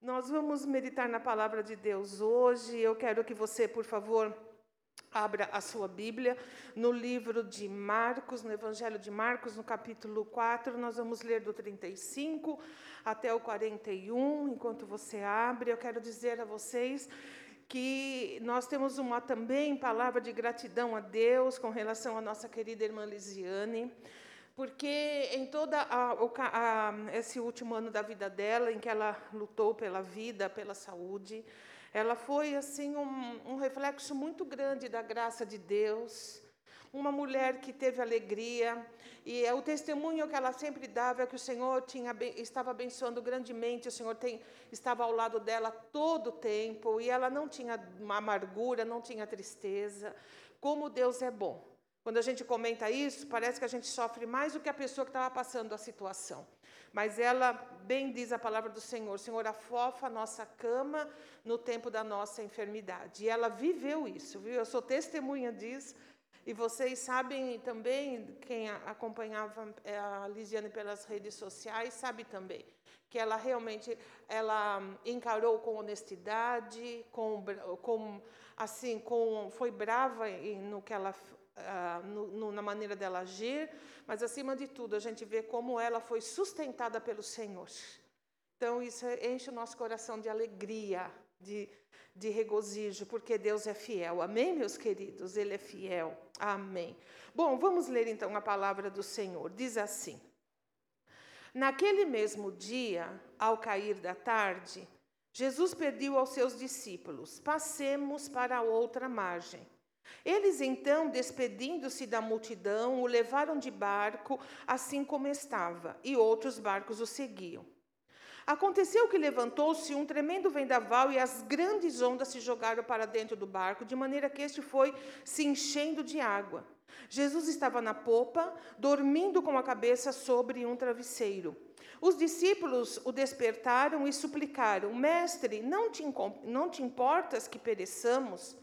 Nós vamos meditar na palavra de Deus hoje. Eu quero que você, por favor, abra a sua Bíblia no livro de Marcos, no Evangelho de Marcos, no capítulo 4. Nós vamos ler do 35 até o 41. Enquanto você abre, eu quero dizer a vocês que nós temos uma também palavra de gratidão a Deus com relação à nossa querida irmã Lisiane porque em toda a, a, esse último ano da vida dela, em que ela lutou pela vida, pela saúde, ela foi assim um, um reflexo muito grande da graça de Deus. Uma mulher que teve alegria e é o testemunho que ela sempre dava é que o Senhor tinha, estava abençoando grandemente, o Senhor tem, estava ao lado dela todo o tempo e ela não tinha amargura, não tinha tristeza. Como Deus é bom. Quando a gente comenta isso, parece que a gente sofre mais do que a pessoa que estava passando a situação. Mas ela, bem diz a palavra do Senhor, Senhor afofa a nossa cama no tempo da nossa enfermidade. E ela viveu isso, viu? Eu sou testemunha disso. E vocês sabem também, quem acompanhava é, a Lisiane pelas redes sociais, sabe também que ela realmente ela encarou com honestidade, com, com assim, com foi brava no que ela ah, no, no, na maneira dela agir, mas acima de tudo a gente vê como ela foi sustentada pelo Senhor. Então isso enche o nosso coração de alegria, de, de regozijo, porque Deus é fiel. Amém, meus queridos? Ele é fiel. Amém. Bom, vamos ler então a palavra do Senhor. Diz assim: Naquele mesmo dia, ao cair da tarde, Jesus pediu aos seus discípulos: Passemos para a outra margem. Eles então, despedindo-se da multidão, o levaram de barco, assim como estava, e outros barcos o seguiam. Aconteceu que levantou-se um tremendo vendaval e as grandes ondas se jogaram para dentro do barco, de maneira que este foi se enchendo de água. Jesus estava na popa, dormindo com a cabeça sobre um travesseiro. Os discípulos o despertaram e suplicaram: Mestre, não te, não te importas que pereçamos?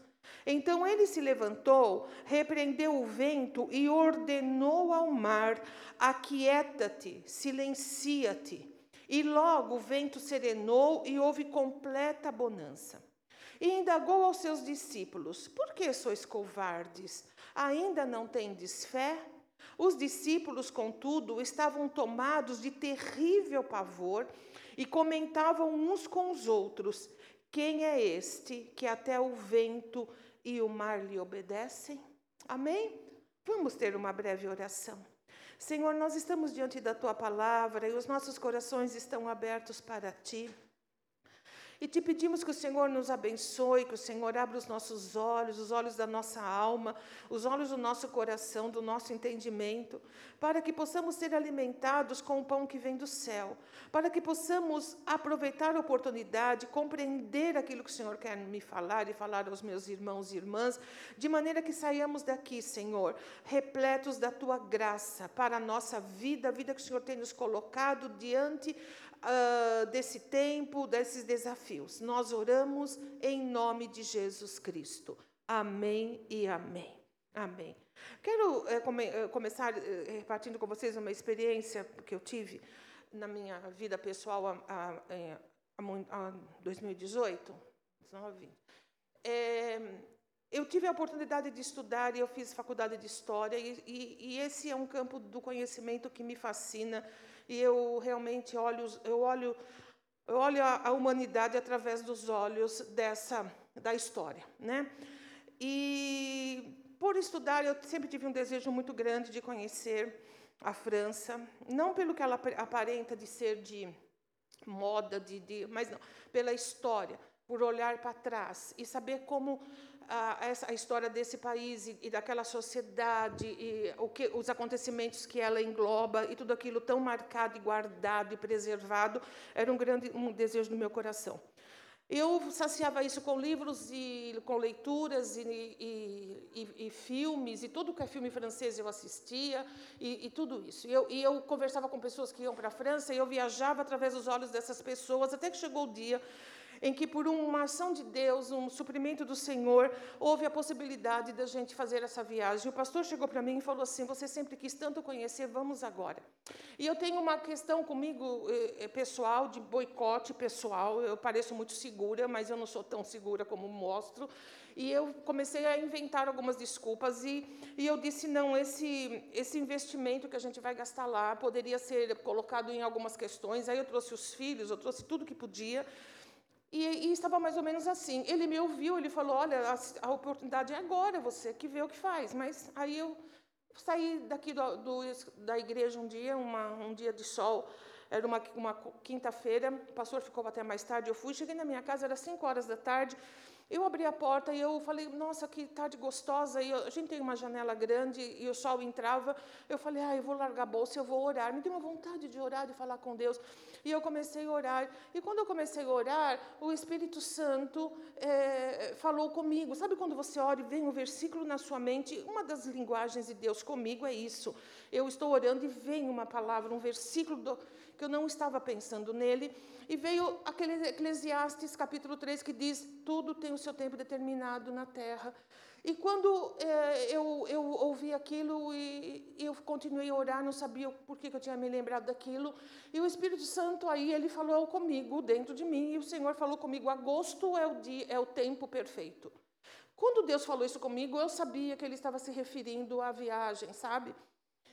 Então ele se levantou, repreendeu o vento e ordenou ao mar: Aquieta-te, silencia-te. E logo o vento serenou e houve completa bonança. E indagou aos seus discípulos: Por que sois covardes? Ainda não tendes fé? Os discípulos, contudo, estavam tomados de terrível pavor e comentavam uns com os outros: Quem é este que até o vento e o mar lhe obedecem? Amém? Vamos ter uma breve oração. Senhor, nós estamos diante da tua palavra e os nossos corações estão abertos para ti. E te pedimos que o Senhor nos abençoe, que o Senhor abra os nossos olhos, os olhos da nossa alma, os olhos do nosso coração, do nosso entendimento, para que possamos ser alimentados com o pão que vem do céu, para que possamos aproveitar a oportunidade, compreender aquilo que o Senhor quer me falar e falar aos meus irmãos e irmãs, de maneira que saiamos daqui, Senhor, repletos da tua graça para a nossa vida, a vida que o Senhor tem nos colocado diante uh, desse tempo, desses desafios. Nós oramos em nome de Jesus Cristo. Amém e amém. Amém. Quero é, come, é, começar é, repartindo com vocês uma experiência que eu tive na minha vida pessoal a 2018, 19, é, eu tive a oportunidade de estudar e eu fiz faculdade de História, e, e, e, esse é um campo do conhecimento que me fascina, e eu realmente olho, eu olho, eu olho a, a humanidade através dos olhos dessa da história, né? E por estudar, eu sempre tive um desejo muito grande de conhecer a França, não pelo que ela aparenta de ser de moda, de, de mas não, pela história, por olhar para trás e saber como a, essa, a história desse país e, e, daquela sociedade e o que, os acontecimentos que ela engloba e tudo aquilo tão marcado e guardado e preservado era um grande um desejo do meu coração. Eu saciava isso com livros e com leituras e, e, e, filmes e tudo que é filme francês eu assistia e, tudo isso. Eu, e eu conversava com pessoas que iam para a França e eu viajava através dos olhos dessas pessoas até que chegou o dia em que, por uma ação de Deus, um suprimento do Senhor, houve a possibilidade da gente fazer essa viagem. O pastor chegou para mim e falou assim: Você sempre quis tanto conhecer, vamos agora. E eu tenho uma questão comigo eh, eh, pessoal, de boicote pessoal. Eu pareço muito segura, mas eu não sou tão segura como mostro. E eu comecei a inventar algumas desculpas e, e eu disse não, esse esse investimento que a gente vai gastar lá poderia ser colocado em algumas questões. Aí eu trouxe os filhos, eu trouxe tudo que podia. E, e, estava mais ou menos assim. Ele me ouviu, ele falou: Olha, a, a, oportunidade é agora, você que vê o que faz. Mas aí eu saí daqui do, do, da igreja um dia, uma, um dia de sol, era uma, uma quinta-feira, o pastor ficou até mais tarde. Eu fui, cheguei na minha casa, era 5 horas da tarde. Eu abri a porta e eu falei, nossa, que tarde gostosa. E a gente tem uma janela grande e o sol entrava. Eu falei, ah, eu vou largar a bolsa, eu vou orar. Me deu uma vontade de orar, de falar com Deus. E eu comecei a orar. E quando eu comecei a orar, o Espírito Santo é, falou comigo. Sabe quando você ora e vem um versículo na sua mente? Uma das linguagens de Deus comigo é isso. Eu estou orando e vem uma palavra, um versículo do, que eu não estava pensando nele. E veio aquele Eclesiastes capítulo 3 que diz: tudo tem o seu tempo determinado na terra. E quando é, eu, eu ouvi aquilo e eu continuei a orar, não sabia por que eu tinha me lembrado daquilo. E o Espírito Santo aí, ele falou comigo dentro de mim, e o Senhor falou comigo: agosto é o, dia, é o tempo perfeito. Quando Deus falou isso comigo, eu sabia que ele estava se referindo à viagem, sabe?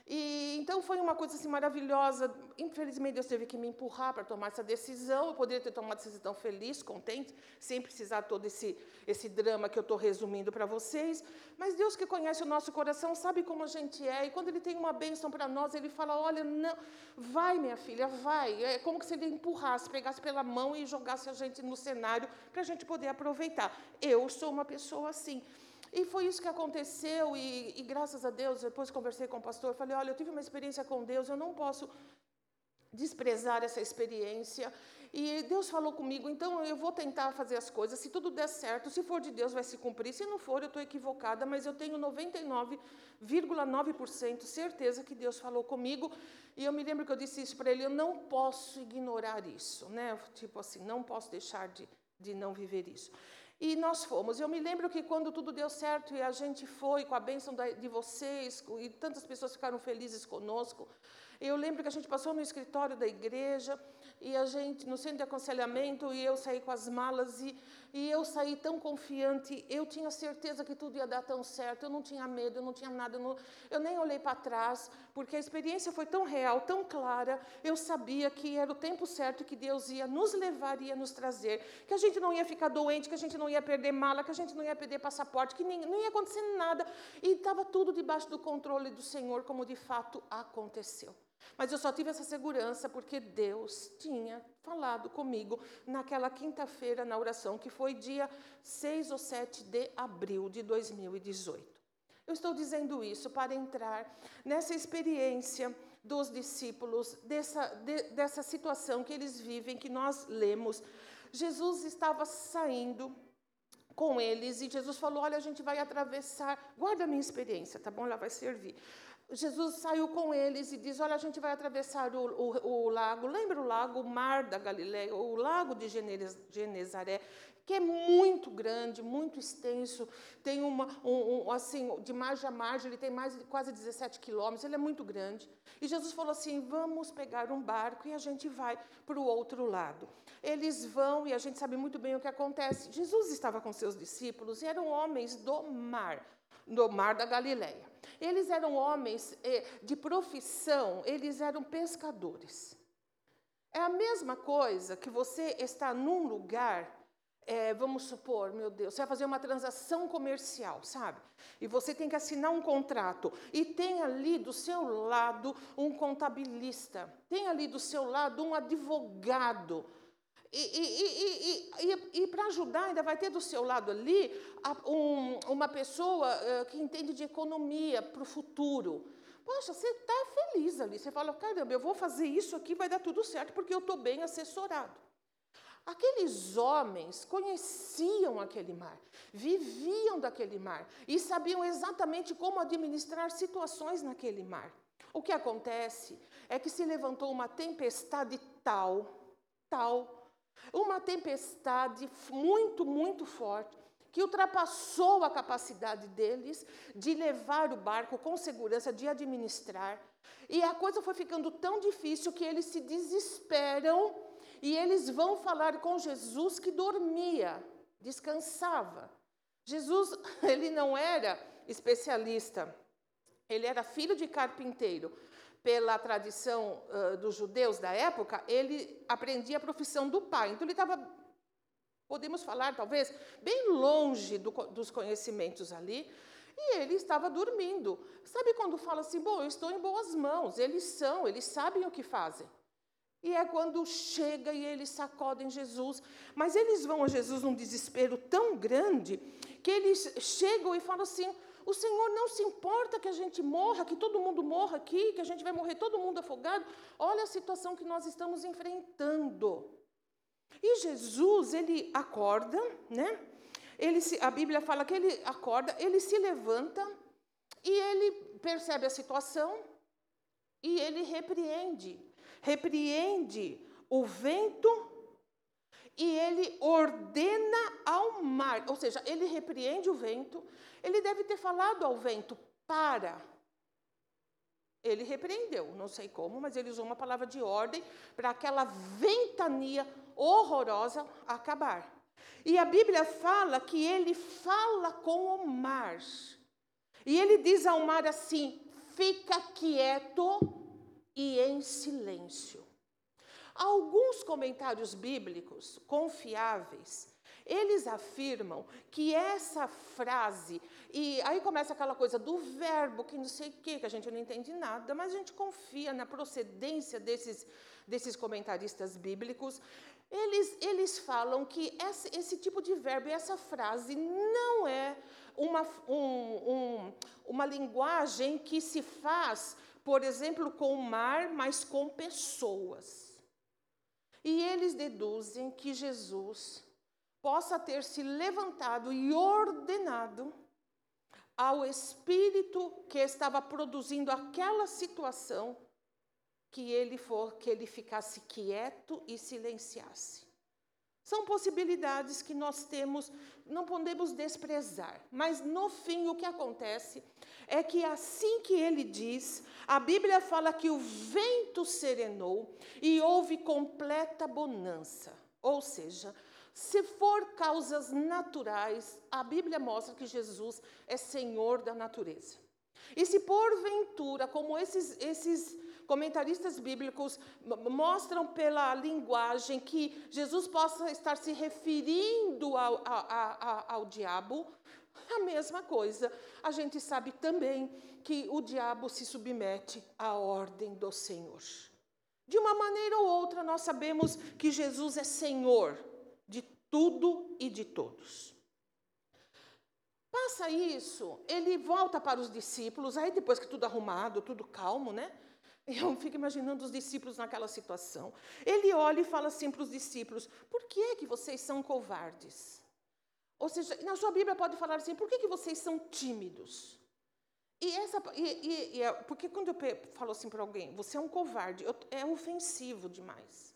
E então foi uma coisa assim maravilhosa. Infelizmente Deus teve que me empurrar para tomar essa decisão. Eu poderia ter tomado essa decisão feliz, contente, sem precisar todo esse esse drama que eu estou resumindo para vocês. Mas Deus que conhece o nosso coração sabe como a gente é. E quando Ele tem uma bênção para nós, Ele fala: Olha, não, vai minha filha, vai. É como se Ele empurrasse, pegasse pela mão e jogasse a gente no cenário para a gente poder aproveitar. Eu sou uma pessoa assim. E foi isso que aconteceu, e, e, graças a Deus, depois conversei com o pastor, falei, olha, eu tive uma experiência com Deus, eu não posso desprezar essa experiência. E Deus falou comigo, então eu vou tentar fazer as coisas, se tudo der certo, se for de Deus vai se cumprir, se não for eu estou equivocada, mas eu tenho 99,9% certeza que Deus falou comigo. E eu me lembro que eu disse isso para ele, eu não posso ignorar isso, né? Tipo assim, não posso deixar de, de não viver isso. E nós fomos. Eu me lembro que quando tudo deu certo e a gente foi com a bênção de vocês, e tantas pessoas ficaram felizes conosco, eu lembro que a gente passou no escritório da igreja e a gente no centro de aconselhamento e eu saí com as malas e, e eu saí tão confiante. Eu tinha certeza que tudo ia dar tão certo. Eu não tinha medo, eu não tinha nada. Eu, não, eu nem olhei para trás porque a experiência foi tão real, tão clara. Eu sabia que era o tempo certo que Deus ia nos levar, ia nos trazer, que a gente não ia ficar doente, que a gente não ia perder mala, que a gente não ia perder passaporte, que nem, não ia acontecer nada. E estava tudo debaixo do controle do Senhor, como de fato aconteceu. Mas eu só tive essa segurança porque Deus tinha falado comigo naquela quinta-feira na oração, que foi dia 6 ou 7 de abril de 2018. Eu estou dizendo isso para entrar nessa experiência dos discípulos, dessa, de, dessa situação que eles vivem, que nós lemos. Jesus estava saindo com eles e Jesus falou: Olha, a gente vai atravessar. Guarda a minha experiência, tá bom? Ela vai servir. Jesus saiu com eles e diz: Olha, a gente vai atravessar o, o, o lago. Lembra o lago, o mar da Galileia, o lago de Genezaré, que é muito grande, muito extenso. Tem uma, um, um, assim, de margem a margem, ele tem mais de quase 17 quilômetros, ele é muito grande. E Jesus falou assim: Vamos pegar um barco e a gente vai para o outro lado. Eles vão e a gente sabe muito bem o que acontece. Jesus estava com seus discípulos e eram homens do mar, do mar da Galileia. Eles eram homens eh, de profissão, eles eram pescadores. É a mesma coisa que você está num lugar, é, vamos supor, meu Deus, você vai fazer uma transação comercial, sabe? E você tem que assinar um contrato. E tem ali do seu lado um contabilista, tem ali do seu lado um advogado e, e, e, e para ajudar, ainda vai ter do seu lado ali um, uma pessoa uh, que entende de economia para o futuro. Poxa, você está feliz ali. Você fala, caramba, eu vou fazer isso aqui, vai dar tudo certo, porque eu estou bem assessorado. Aqueles homens conheciam aquele mar, viviam daquele mar e sabiam exatamente como administrar situações naquele mar. O que acontece é que se levantou uma tempestade tal, tal, Uma tempestade muito, muito forte, que ultrapassou a capacidade deles de levar o barco com segurança, de administrar. E a coisa foi ficando tão difícil que eles se desesperam e eles vão falar com Jesus que dormia, descansava. Jesus, ele não era especialista, ele era filho de carpinteiro. Pela tradição uh, dos judeus da época, ele aprendia a profissão do pai. Então, ele estava, podemos falar, talvez, bem longe do, dos conhecimentos ali. E ele estava dormindo. Sabe quando fala assim, bom, eu estou em boas mãos, eles são, eles sabem o que fazem. E é quando chega e eles sacodem Jesus. Mas eles vão a Jesus num desespero tão grande que eles chegam e falam assim: o Senhor não se importa que a gente morra, que todo mundo morra aqui, que a gente vai morrer todo mundo afogado. Olha a situação que nós estamos enfrentando. E Jesus, ele acorda, né? Ele se, a Bíblia fala que ele acorda, ele se levanta e ele percebe a situação e ele repreende repreende o vento e ele ordena ao mar, ou seja, ele repreende o vento. Ele deve ter falado ao vento: para. Ele repreendeu, não sei como, mas ele usou uma palavra de ordem para aquela ventania horrorosa acabar. E a Bíblia fala que ele fala com o mar. E ele diz ao mar assim: fica quieto e em silêncio. Alguns comentários bíblicos confiáveis, eles afirmam que essa frase, e aí começa aquela coisa do verbo, que não sei o que, que a gente não entende nada, mas a gente confia na procedência desses, desses comentaristas bíblicos. Eles, eles falam que esse, esse tipo de verbo, essa frase, não é uma, um, um, uma linguagem que se faz por exemplo, com o mar, mas com pessoas. E eles deduzem que Jesus possa ter se levantado e ordenado ao espírito que estava produzindo aquela situação que ele for que ele ficasse quieto e silenciasse. São possibilidades que nós temos, não podemos desprezar. Mas no fim o que acontece é que assim que ele diz, a Bíblia fala que o vento serenou e houve completa bonança. Ou seja, se for causas naturais, a Bíblia mostra que Jesus é Senhor da natureza. E se porventura, como esses, esses comentaristas bíblicos mostram pela linguagem que Jesus possa estar se referindo ao, ao, diabo, a mesma coisa. A gente sabe também que o diabo se submete à ordem do Senhor. De uma maneira ou outra, nós sabemos que Jesus é Senhor tudo e de todos. Passa isso, ele volta para os discípulos, aí depois que tudo arrumado, tudo calmo, né? Eu fico imaginando os discípulos naquela situação. Ele olha e fala assim para os discípulos: Por que é que vocês são covardes? Ou seja, na sua Bíblia pode falar assim: Por que, que vocês são tímidos? E essa, e, e, e é, porque quando eu falo assim para alguém, você é um covarde, eu, é ofensivo demais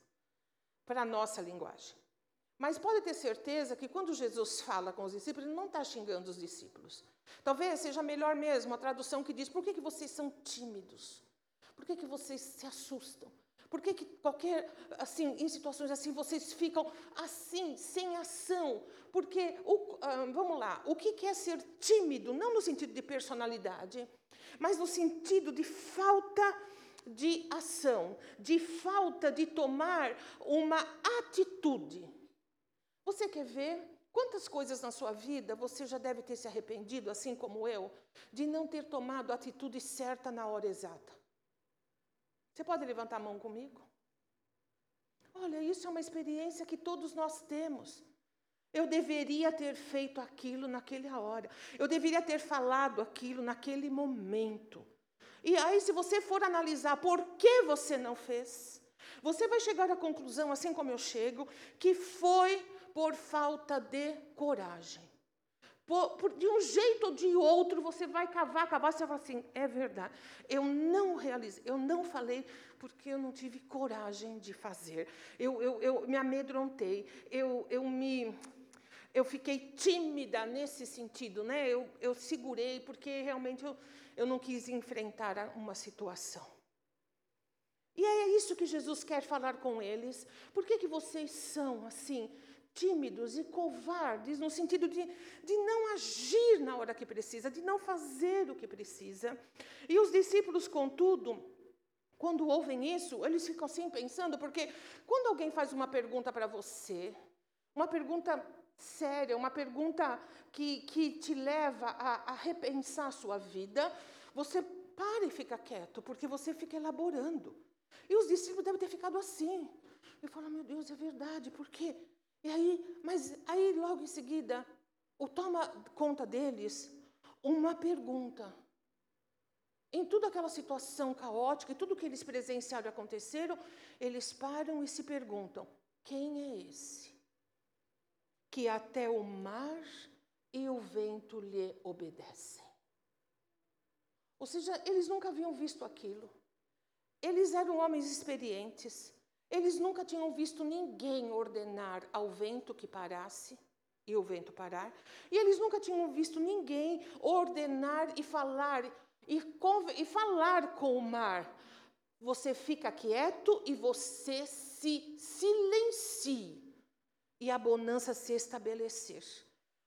para a nossa linguagem. Mas pode ter certeza que quando Jesus fala com os discípulos, ele não está xingando os discípulos. Talvez seja melhor mesmo a tradução que diz: Por que, que vocês são tímidos? Por que, que vocês se assustam? Por que, que qualquer, assim, em situações assim, vocês ficam assim, sem ação? Porque, o, ah, vamos lá, o que, é ser tímido? Não no sentido de personalidade, mas no sentido de falta de ação, de falta de tomar uma atitude. Você quer ver quantas coisas na sua vida você já deve ter se arrependido, assim como eu, de não ter tomado a atitude certa na hora exata? Você pode levantar a mão comigo? Olha, isso é uma experiência que todos nós temos. Eu deveria ter feito aquilo naquela hora. Eu deveria ter falado aquilo naquele momento. E aí, se você for analisar por que você não fez, você vai chegar à conclusão, assim como eu chego, que foi por falta de coragem. por, por, de um jeito ou de outro, você vai cavar, cavar, você vai falar assim, é verdade. Eu não realizei, eu não falei porque eu não tive coragem de fazer. Eu, eu, eu me amedrontei, eu, eu me eu fiquei tímida nesse sentido, né? Eu, eu segurei porque realmente eu, eu não quis enfrentar uma situação. E é isso que Jesus quer falar com eles. Por que, que vocês são assim, tímidos e covardes, no sentido de, de não agir na hora que precisa, de não fazer o que precisa? E os discípulos, contudo, quando ouvem isso, eles ficam assim pensando, porque quando alguém faz uma pergunta para você, uma pergunta séria, uma pergunta que, que te leva a, a repensar a sua vida, você para e fica quieto, porque você fica elaborando. E os discípulos devem ter ficado assim. Eu falo, meu Deus, é verdade, por quê? E aí, mas aí logo em seguida, o toma conta deles uma pergunta. Em toda aquela situação caótica e tudo que eles presenciaram e aconteceram, eles param e se perguntam: quem é esse? Que até o mar e o vento lhe obedecem. Ou seja, eles nunca haviam visto aquilo. Eles eram homens experientes. Eles nunca tinham visto ninguém ordenar ao vento que parasse e o vento parar. E eles nunca tinham visto ninguém ordenar e falar e, e falar com o mar. Você fica quieto e você se silencie e a bonança se estabelecer.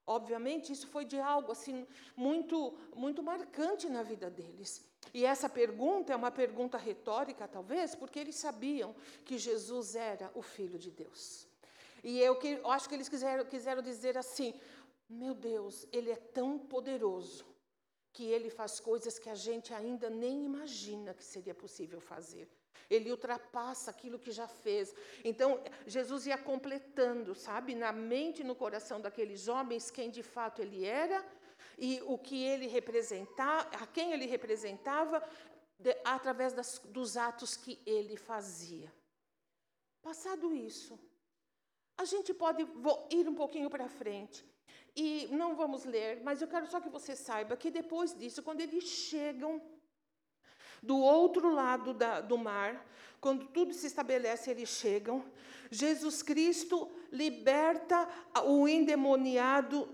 Obviamente, isso foi de algo assim muito muito marcante na vida deles. E essa pergunta é uma pergunta retórica, talvez, porque eles sabiam que Jesus era o Filho de Deus. E eu, que, eu acho que eles quiseram, quiseram dizer assim: meu Deus, ele é tão poderoso que ele faz coisas que a gente ainda nem imagina que seria possível fazer. Ele ultrapassa aquilo que já fez. Então, Jesus ia completando, sabe, na mente e no coração daqueles homens quem de fato ele era e o que ele representava, a quem ele representava, de, através das, dos atos que ele fazia. Passado isso, a gente pode ir um pouquinho para frente. E não vamos ler, mas eu quero só que você saiba que depois disso, quando eles chegam do outro lado da, do mar, quando tudo se estabelece, eles chegam. Jesus Cristo liberta o endemoniado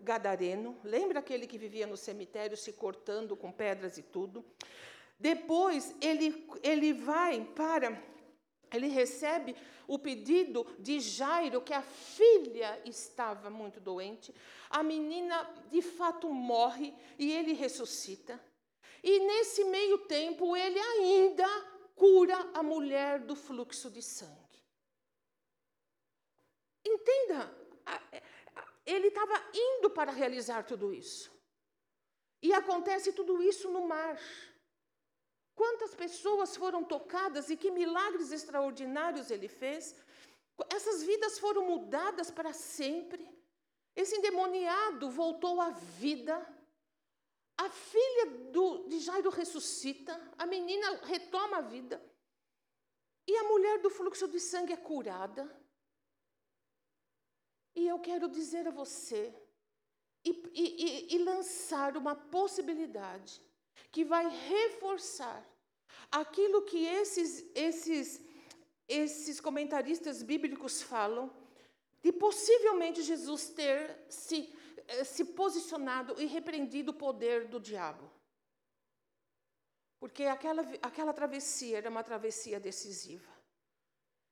gadareno. Lembra aquele que vivia no cemitério se cortando com pedras e tudo? Depois ele, ele vai para. Ele recebe o pedido de Jairo, que a filha estava muito doente. A menina de fato morre e ele ressuscita. E nesse meio tempo, ele ainda cura a mulher do fluxo de sangue. Entenda, ele estava indo para realizar tudo isso. E acontece tudo isso no mar. Quantas pessoas foram tocadas e que milagres extraordinários ele fez? Essas vidas foram mudadas para sempre. Esse endemoniado voltou à vida. A filha do, de Jairo ressuscita, a menina retoma a vida. E a mulher do fluxo de sangue é curada. E eu quero dizer a você e, e, e lançar uma possibilidade que vai reforçar aquilo que esses, esses, esses comentaristas bíblicos falam, de possivelmente Jesus ter se, se posicionado e repreendido o poder do diabo. Porque aquela, aquela travessia era uma travessia decisiva.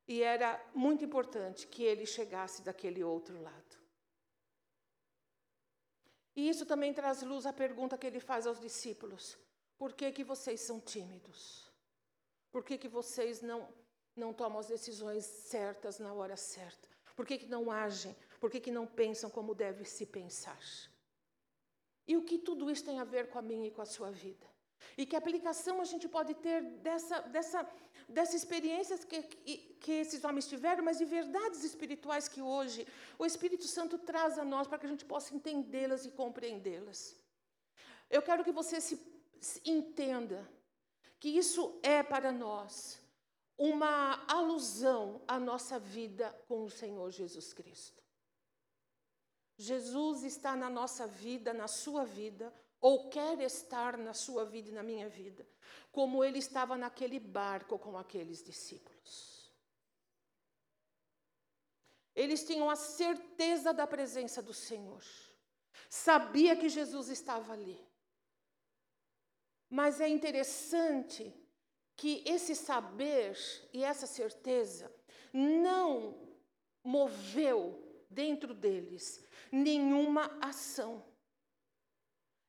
E era muito importante que ele chegasse daquele outro lado. E isso também traz luz à pergunta que ele faz aos discípulos: por que, que vocês são tímidos? Por que, que vocês não, não tomam as decisões certas na hora certa? Por que, que não agem? Por que, que não pensam como deve se pensar? E o que tudo isso tem a ver com a minha e com a sua vida? E que aplicação a gente pode ter dessa, dessa, dessa experiência que, que, esses homens tiveram, mas de verdades espirituais que hoje o Espírito Santo traz a nós para que a gente possa entendê-las e compreendê-las. Eu quero que você se, se entenda que isso é para nós uma alusão à nossa vida com o Senhor Jesus Cristo. Jesus está na nossa vida, na sua vida, ou quer estar na sua vida e na minha vida, como ele estava naquele barco com aqueles discípulos. Eles tinham a certeza da presença do Senhor, sabia que Jesus estava ali. Mas é interessante que esse saber e essa certeza não moveu dentro deles nenhuma ação.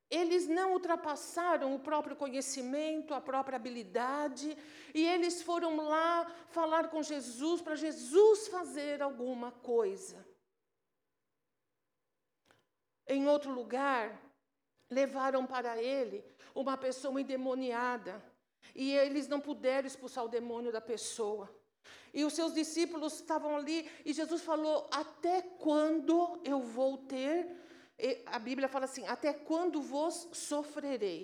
Eles não ultrapassaram o próprio conhecimento, a própria habilidade, e eles foram lá falar com Jesus para Jesus fazer alguma coisa. Em outro lugar, levaram para ele uma pessoa endemoniada, e eles não puderam expulsar o demônio da pessoa. E os seus discípulos estavam ali e Jesus falou: Até quando eu vou ter? A Bíblia fala assim: Até quando vos sofrerei?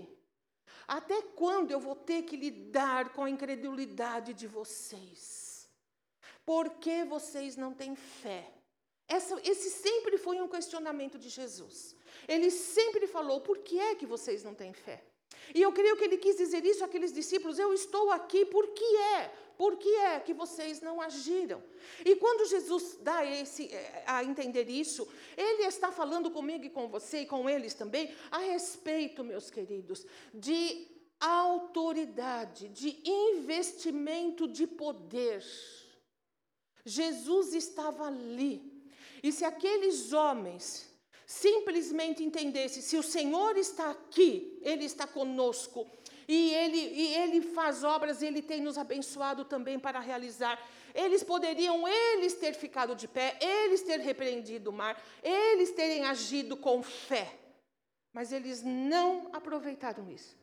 Até quando eu vou ter que lidar com a incredulidade de vocês? Porque vocês não têm fé? Essa, esse sempre foi um questionamento de Jesus. Ele sempre falou: Por que é que vocês não têm fé? E eu creio que ele quis dizer isso àqueles discípulos: Eu estou aqui porque é por que é que vocês não agiram? E quando Jesus dá esse, eh, a entender isso, ele está falando comigo e com você e com eles também a respeito, meus queridos, de autoridade, de investimento de poder. Jesus estava ali. E se aqueles homens simplesmente entendessem, se o Senhor está aqui, Ele está conosco, e ele, e ele faz obras, ele tem nos abençoado também para realizar. Eles poderiam, eles ter ficado de pé, eles ter repreendido o mar, eles terem agido com fé. Mas eles não aproveitaram isso.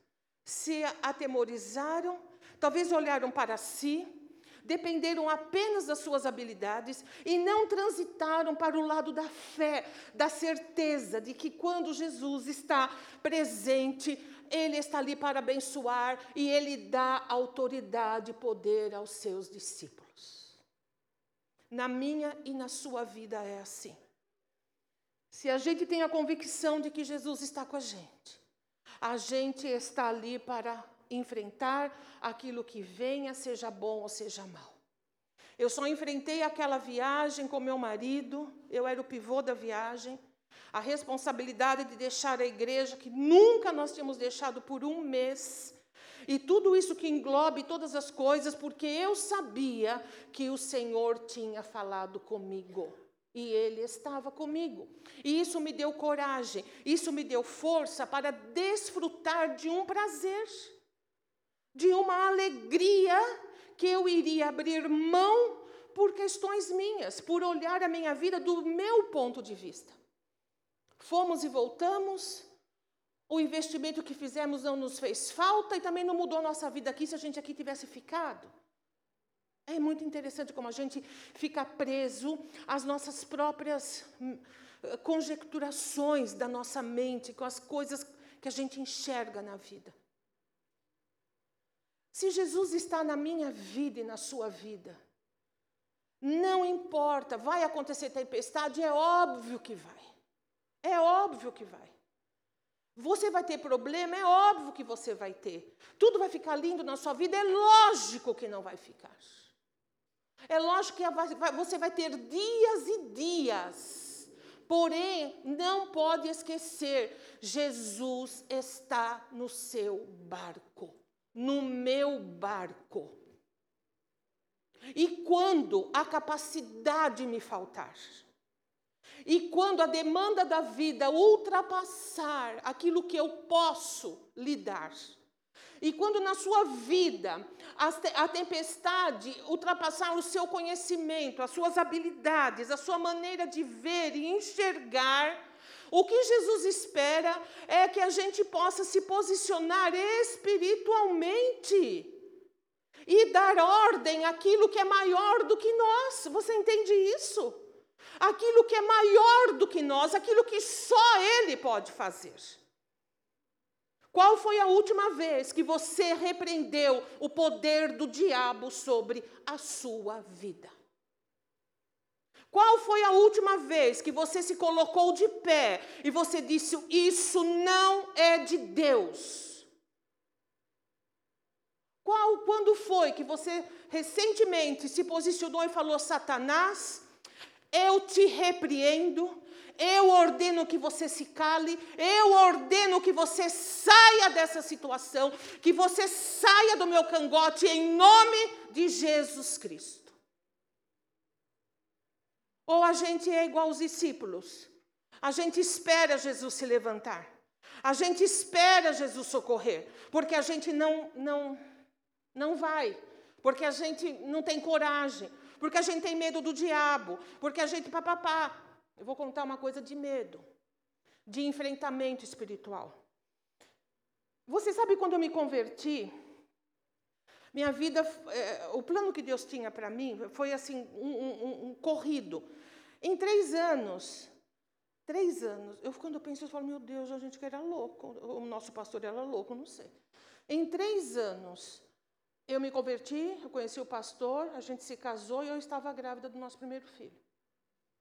Se atemorizaram, talvez olharam para si, dependeram apenas das suas habilidades e não transitaram para o lado da fé, da certeza de que quando Jesus está presente, ele está ali para abençoar e ele dá autoridade e poder aos seus discípulos. Na minha e na sua vida é assim. Se a gente tem a convicção de que Jesus está com a gente, a gente está ali para enfrentar aquilo que venha, seja bom ou seja mal. Eu só enfrentei aquela viagem com meu marido, eu era o pivô da viagem a responsabilidade de deixar a igreja, que nunca nós tínhamos deixado por um mês, e tudo isso que englobe todas as coisas, porque eu sabia que o Senhor tinha falado comigo. E Ele estava comigo. E isso me deu coragem, isso me deu força para desfrutar de um prazer, de uma alegria que eu iria abrir mão por questões minhas, por olhar a minha vida do meu ponto de vista. Fomos e voltamos. O investimento que fizemos não nos fez falta e também não mudou a nossa vida aqui se a gente aqui tivesse ficado. É muito interessante como a gente fica preso às nossas próprias hum, conjecturações da nossa mente, com as coisas que a gente enxerga na vida. Se Jesus está na minha vida e na sua vida, não importa, vai acontecer tempestade, é óbvio que vai. É óbvio que vai. Você vai ter problema, é óbvio que você vai ter. Tudo vai ficar lindo na sua vida, é lógico que não vai ficar. É lógico que você vai ter dias e dias. Porém, não pode esquecer: Jesus está no seu barco, no meu barco. E quando a capacidade me faltar, e quando a demanda da vida ultrapassar aquilo que eu posso lidar, e quando na sua vida a tempestade ultrapassar o seu conhecimento, as suas habilidades, a sua maneira de ver e enxergar, o que Jesus espera é que a gente possa se posicionar espiritualmente e dar ordem àquilo que é maior do que nós. Você entende isso? aquilo que é maior do que nós, aquilo que só Ele pode fazer. Qual foi a última vez que você repreendeu o poder do diabo sobre a sua vida? Qual foi a última vez que você se colocou de pé e você disse: Isso não é de Deus? Qual, quando foi que você recentemente se posicionou e falou: Satanás, eu te repreendo, eu ordeno que você se cale, eu ordeno que você saia dessa situação, que você saia do meu cangote em nome de Jesus Cristo. Ou a gente é igual aos discípulos, a gente espera Jesus se levantar, a gente espera Jesus socorrer, porque a gente não, não, não vai, porque a gente não tem coragem, porque a gente tem medo do diabo, porque a gente papapá. Eu vou contar uma coisa de medo, de enfrentamento espiritual. Você sabe quando eu me converti? Minha vida, é, o plano que Deus tinha para mim foi assim, um, um, um, corrido. Em três anos, três anos, eu quando eu penso, eu falo, meu Deus, a gente que era louco, o nosso pastor era louco, não sei. Em três anos, eu me converti, eu conheci o pastor, a gente se casou e eu estava grávida do nosso primeiro filho.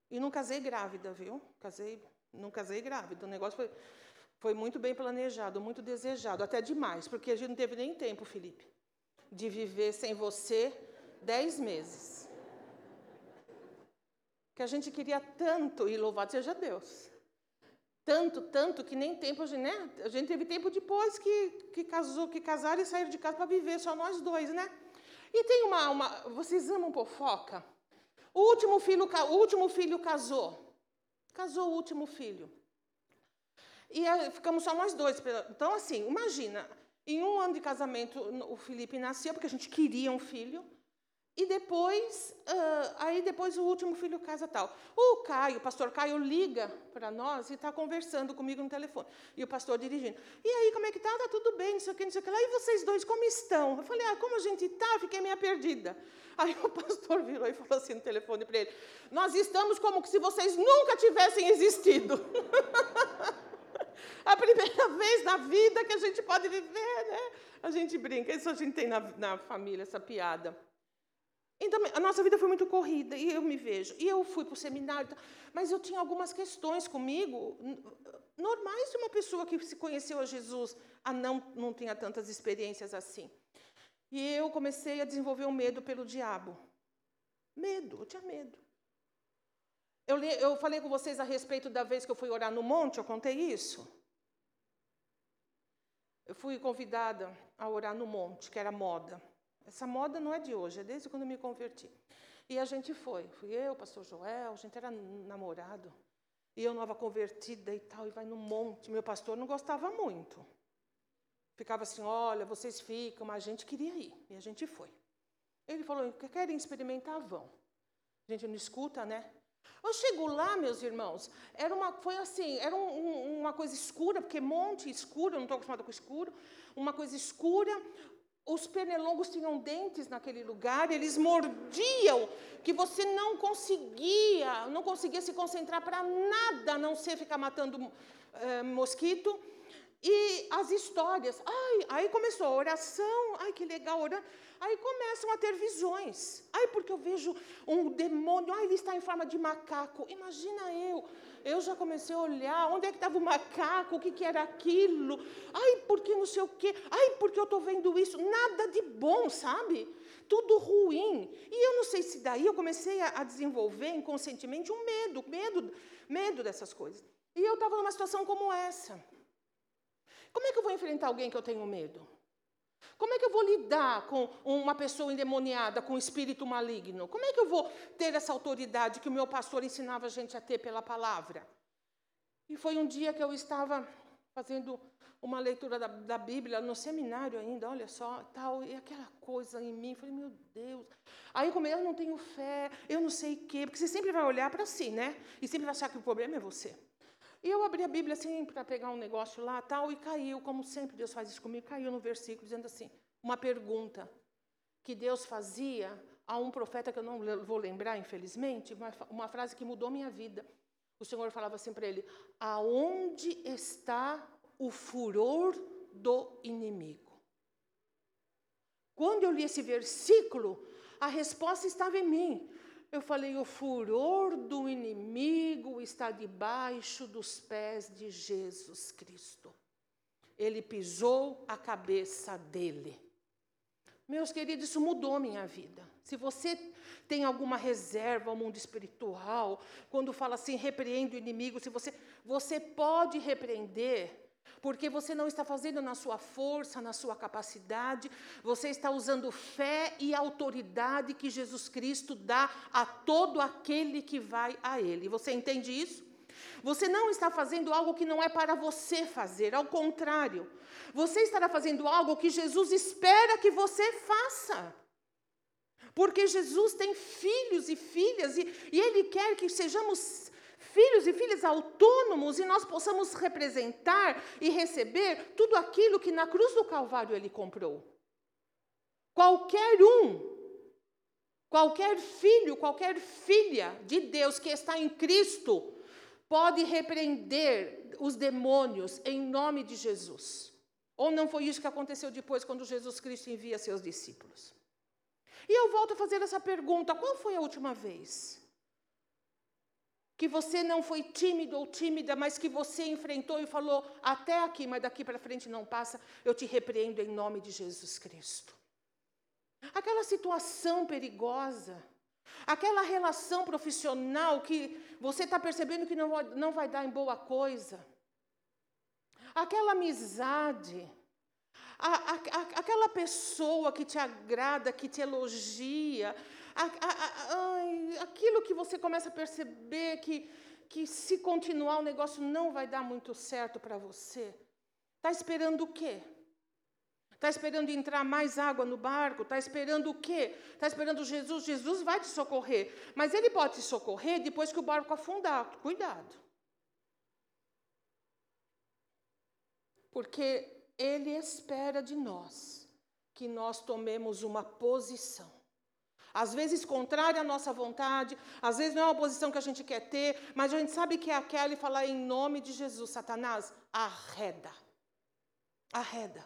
E não casei grávida, viu? Casei, não casei grávida. O negócio foi, foi muito bem planejado, muito desejado, até demais, porque a gente não teve nem tempo, Felipe, de viver sem você dez meses. Que a gente queria tanto, e louvado seja Deus. Tanto, tanto, que nem tempo, né? A gente teve tempo depois que, que, casou, que casaram e saíram de casa para viver, só nós dois, né? E tem uma, uma. Vocês amam fofoca? O último filho, o último filho casou. Casou o último filho. E ficamos só nós dois. Então, assim, imagina, em um ano de casamento, o Felipe nasceu, porque a gente queria um filho. E depois, uh, aí depois o último filho casa tal. O Caio, o pastor Caio, liga para nós e está conversando comigo no telefone. E o pastor dirigindo. E aí, como é que está? Está tudo bem, não sei o que, não sei o que lá. E vocês dois, como estão? Eu falei, ah, como a gente está? Fiquei meio perdida. Aí o pastor virou e falou assim no telefone para ele: Nós estamos como se vocês nunca tivessem existido. a primeira vez na vida que a gente pode viver, né? A gente brinca, isso a gente tem na, na família, essa piada. Então, a nossa vida foi muito corrida, e eu me vejo. E eu fui para o seminário, mas eu tinha algumas questões comigo, normais de uma pessoa que se conheceu a Jesus, a não, não tinha tantas experiências assim. E eu comecei a desenvolver um medo pelo diabo. Medo, eu tinha medo. Eu, eu falei com vocês a respeito da vez que eu fui orar no monte, eu contei isso. Eu fui convidada a orar no monte, que era moda. Essa moda não é de hoje, é desde quando me converti. E a gente foi. Fui eu, pastor Joel, a gente era namorado. E eu, nova convertida e tal, e vai no monte. Meu pastor não gostava muito. Ficava assim: olha, vocês ficam, mas a gente queria ir. E a gente foi. Ele falou: querem experimentar? Vão. A gente não escuta, né? Eu chego lá, meus irmãos, era uma, foi assim, era um, um, uma coisa escura, porque monte escuro, eu não estou acostumada com escuro, uma coisa escura, os pernilongos tinham dentes naquele lugar, eles mordiam, que você não conseguia, não conseguia se concentrar para nada, a não ser ficar matando é, mosquito. E as histórias, ai, aí começou a oração, ai que legal orando. Aí começam a ter visões. Ai, porque eu vejo um demônio, ai, ele está em forma de macaco. Imagina eu, eu já comecei a olhar, onde é que estava o macaco, o que, que era aquilo. Ai, porque não sei o quê. Ai, porque eu estou vendo isso. Nada de bom, sabe? Tudo ruim. E eu não sei se daí eu comecei a, a desenvolver inconscientemente um medo, medo, medo dessas coisas. E eu estava numa situação como essa. Como é que eu vou enfrentar alguém que eu tenho medo? Como é que eu vou lidar com uma pessoa endemoniada, com um espírito maligno? Como é que eu vou ter essa autoridade que o meu pastor ensinava a gente a ter pela palavra? E foi um dia que eu estava fazendo uma leitura da, da Bíblia no seminário ainda, olha só, tal, e aquela coisa em mim, falei, meu Deus. Aí como eu não tenho fé, eu não sei o quê, porque você sempre vai olhar para si, né? E sempre vai achar que o problema é você. E eu abri a Bíblia assim para pegar um negócio lá tal, e caiu, como sempre Deus faz isso comigo, caiu no versículo dizendo assim: uma pergunta que Deus fazia a um profeta que eu não vou lembrar, infelizmente, uma, uma frase que mudou minha vida. O Senhor falava assim para ele: Aonde está o furor do inimigo? Quando eu li esse versículo, a resposta estava em mim. Eu falei: o furor do inimigo está debaixo dos pés de Jesus Cristo. Ele pisou a cabeça dele. Meus queridos, isso mudou minha vida. Se você tem alguma reserva ao mundo espiritual, quando fala assim, repreende o inimigo, se você, você pode repreender, porque você não está fazendo na sua força, na sua capacidade, você está usando fé e autoridade que Jesus Cristo dá a todo aquele que vai a Ele. Você entende isso? Você não está fazendo algo que não é para você fazer, ao contrário, você estará fazendo algo que Jesus espera que você faça. Porque Jesus tem filhos e filhas, e, e Ele quer que sejamos filhos e filhas autônomos e nós possamos representar e receber tudo aquilo que na cruz do Calvário Ele comprou. Qualquer um, qualquer filho, qualquer filha de Deus que está em Cristo, pode repreender os demônios em nome de Jesus. Ou não foi isso que aconteceu depois, quando Jesus Cristo envia seus discípulos? E eu volto a fazer essa pergunta: qual foi a última vez que você não foi tímido ou tímida, mas que você enfrentou e falou: até aqui, mas daqui para frente não passa, eu te repreendo em nome de Jesus Cristo? Aquela situação perigosa, aquela relação profissional que você está percebendo que não, não vai dar em boa coisa, aquela amizade, a, a, a, aquela pessoa que te agrada, que te elogia, aquilo que você começa a perceber que, que se continuar o negócio não vai dar muito certo para você. Está esperando o quê? Está esperando entrar mais água no barco? Está esperando o quê? Está esperando Jesus? Jesus vai te socorrer. Mas ele pode te socorrer depois que o barco afundar. Cuidado. Porque ele espera de nós que nós tomemos uma posição. Às vezes contrária à nossa vontade, às vezes não é uma posição que a gente quer ter, mas a gente sabe que é aquela e falar em nome de Jesus, Satanás, arreda. Arreda.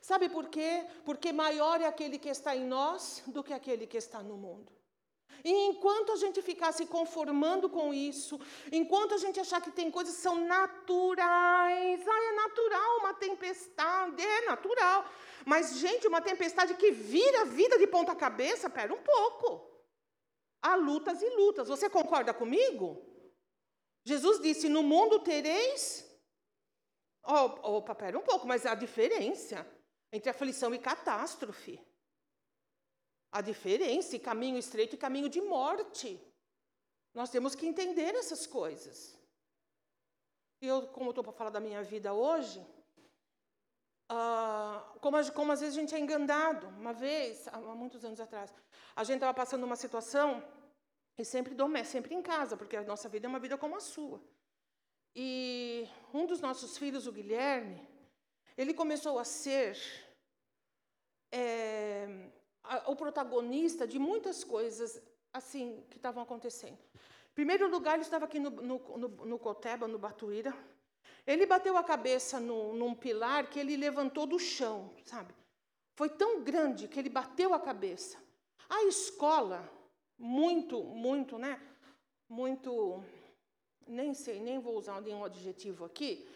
Sabe por quê? Porque maior é aquele que está em nós do que aquele que está no mundo. E enquanto a gente ficar se conformando com isso, enquanto a gente achar que tem coisas que são naturais, ah, é natural uma tempestade, é natural. Mas, gente, uma tempestade que vira a vida de ponta cabeça, pera um pouco. Há lutas e lutas. Você concorda comigo? Jesus disse: No mundo tereis. Oh, opa, pera um pouco, mas há diferença entre aflição e catástrofe. A diferença, caminho estreito e caminho de morte. Nós temos que entender essas coisas. E eu, como estou para falar da minha vida hoje, ah, como, como, às vezes a gente é enganado. Uma vez, há muitos anos atrás, a gente estava passando uma situação, e sempre doméstico, sempre em casa, porque a nossa vida é uma vida como a sua. E um dos nossos filhos, o Guilherme, ele começou a ser é, o protagonista de muitas coisas assim que estavam acontecendo. Em primeiro lugar, ele estava aqui no, no, no, no Coteba, no Batuíra, ele bateu a cabeça no, num pilar que ele levantou do chão, sabe? Foi tão grande que ele bateu a cabeça. A escola, muito, muito, né? Muito, nem sei, nem vou usar nenhum adjetivo aqui.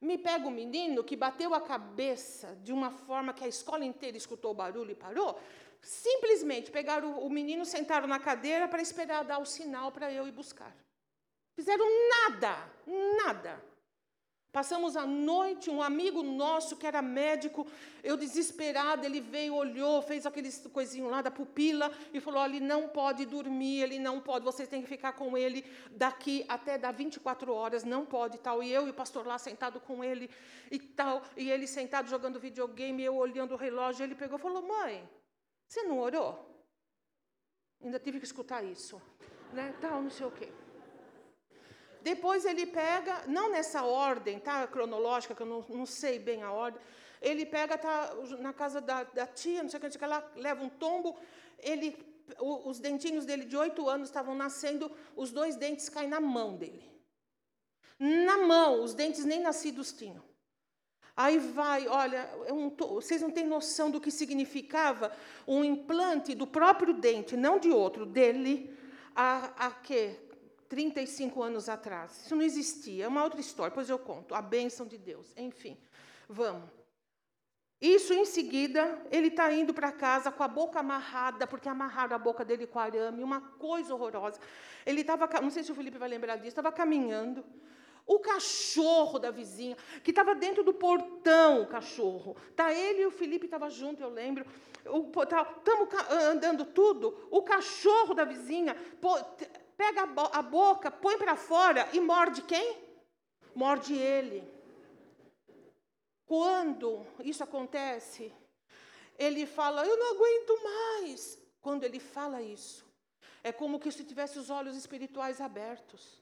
Me pega o um menino que bateu a cabeça de uma forma que a escola inteira escutou o barulho e parou. Simplesmente pegaram o, menino, sentaram na cadeira para esperar dar o sinal para eu ir buscar. Fizeram nada, nada. Passamos a noite, um amigo nosso que era médico, eu desesperada, ele veio, olhou, fez aquele coisinho lá da pupila e falou: ele não pode dormir, ele não pode, vocês têm que ficar com ele daqui até dar 24 horas, não pode tal. E eu e o pastor lá sentado com ele e tal, e ele sentado jogando videogame, eu olhando o relógio, ele pegou e falou: mãe, você não orou? Ainda tive que escutar isso, né? Tal, não sei o quê. Depois ele pega, não nessa ordem, tá? Cronológica, que eu não, não sei bem a ordem. Ele pega, tá na casa da, da tia, não sei o que, ela leva um tombo. Ele, o, os dentinhos dele de oito anos estavam nascendo, os dois dentes caem na mão dele. Na mão, os dentes nem nascidos tinham. Aí vai, olha, vocês não têm noção do que significava um implante do próprio dente, não de outro, dele, há, há quê? 35 anos atrás. Isso não existia, é uma outra história, depois eu conto. A bênção de Deus. Enfim, vamos. Isso em seguida, ele está indo para casa com a boca amarrada, porque amarraram a boca dele com arame, uma coisa horrorosa. Ele estava, não sei se o Felipe vai lembrar disso, estava caminhando. O cachorro da vizinha, que estava dentro do portão, o cachorro. Tá ele e o Felipe estavam junto, eu lembro. Estamos tá, andando tudo. O cachorro da vizinha pô, pega a, bo a boca, põe para fora e morde quem? Morde ele. Quando isso acontece, ele fala: Eu não aguento mais. Quando ele fala isso, é como que se tivesse os olhos espirituais abertos.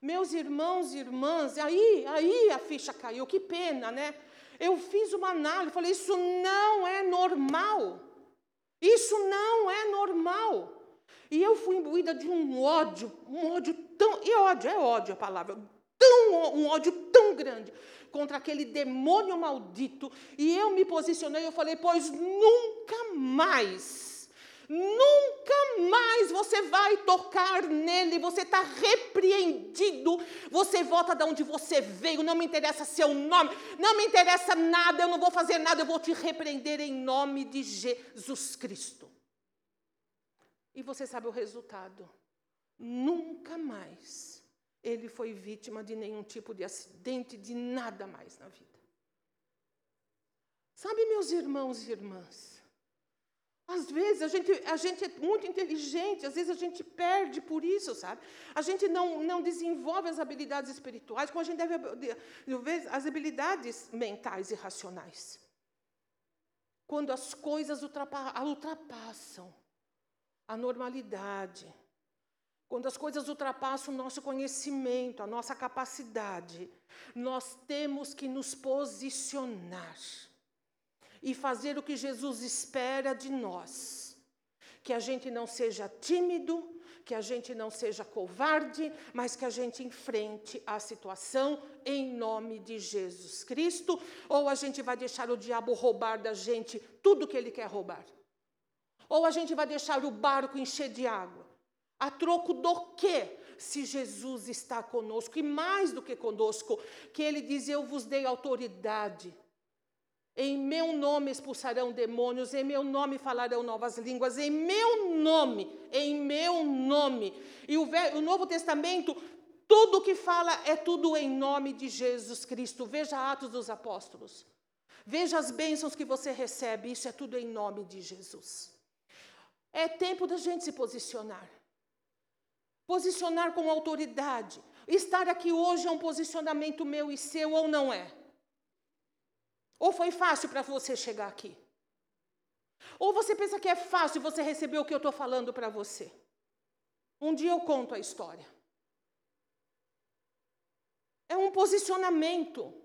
Meus irmãos e irmãs, aí, aí a ficha caiu, que pena, né? Eu fiz uma análise, falei, isso não é normal. Isso não é normal. E eu fui imbuída de um ódio, um ódio tão. E ódio, é ódio a palavra. Tão, um ódio tão grande contra aquele demônio maldito. E eu me posicionei eu falei, pois nunca mais Nunca mais você vai tocar nele, você está repreendido. Você volta de onde você veio, não me interessa seu nome, não me interessa nada, eu não vou fazer nada, eu vou te repreender em nome de Jesus Cristo. E você sabe o resultado? Nunca mais ele foi vítima de nenhum tipo de acidente, de nada mais na vida. Sabe, meus irmãos e irmãs, às vezes a gente, a gente é muito inteligente, às vezes a gente perde por isso, sabe? A gente não, não desenvolve as habilidades espirituais como a gente deve desenvolver as habilidades mentais e racionais. Quando as coisas ultrapassam a normalidade, quando as coisas ultrapassam o nosso conhecimento, a nossa capacidade, nós temos que nos posicionar e fazer o que Jesus espera de nós. Que a gente não seja tímido, que a gente não seja covarde, mas que a gente enfrente a situação em nome de Jesus Cristo, ou a gente vai deixar o diabo roubar da gente tudo que ele quer roubar. Ou a gente vai deixar o barco encher de água. A troco do quê? Se Jesus está conosco, e mais do que conosco, que ele diz: Eu vos dei autoridade em meu nome expulsarão demônios, em meu nome falarão novas línguas, em meu nome, em meu nome. E o, o Novo Testamento, tudo que fala é tudo em nome de Jesus Cristo. Veja Atos dos Apóstolos. Veja as bênçãos que você recebe, isso é tudo em nome de Jesus. É tempo da gente se posicionar. Posicionar com autoridade. Estar aqui hoje é um posicionamento meu e seu ou não é? Ou foi fácil para você chegar aqui? Ou você pensa que é fácil você receber o que eu estou falando para você? Um dia eu conto a história. É um posicionamento.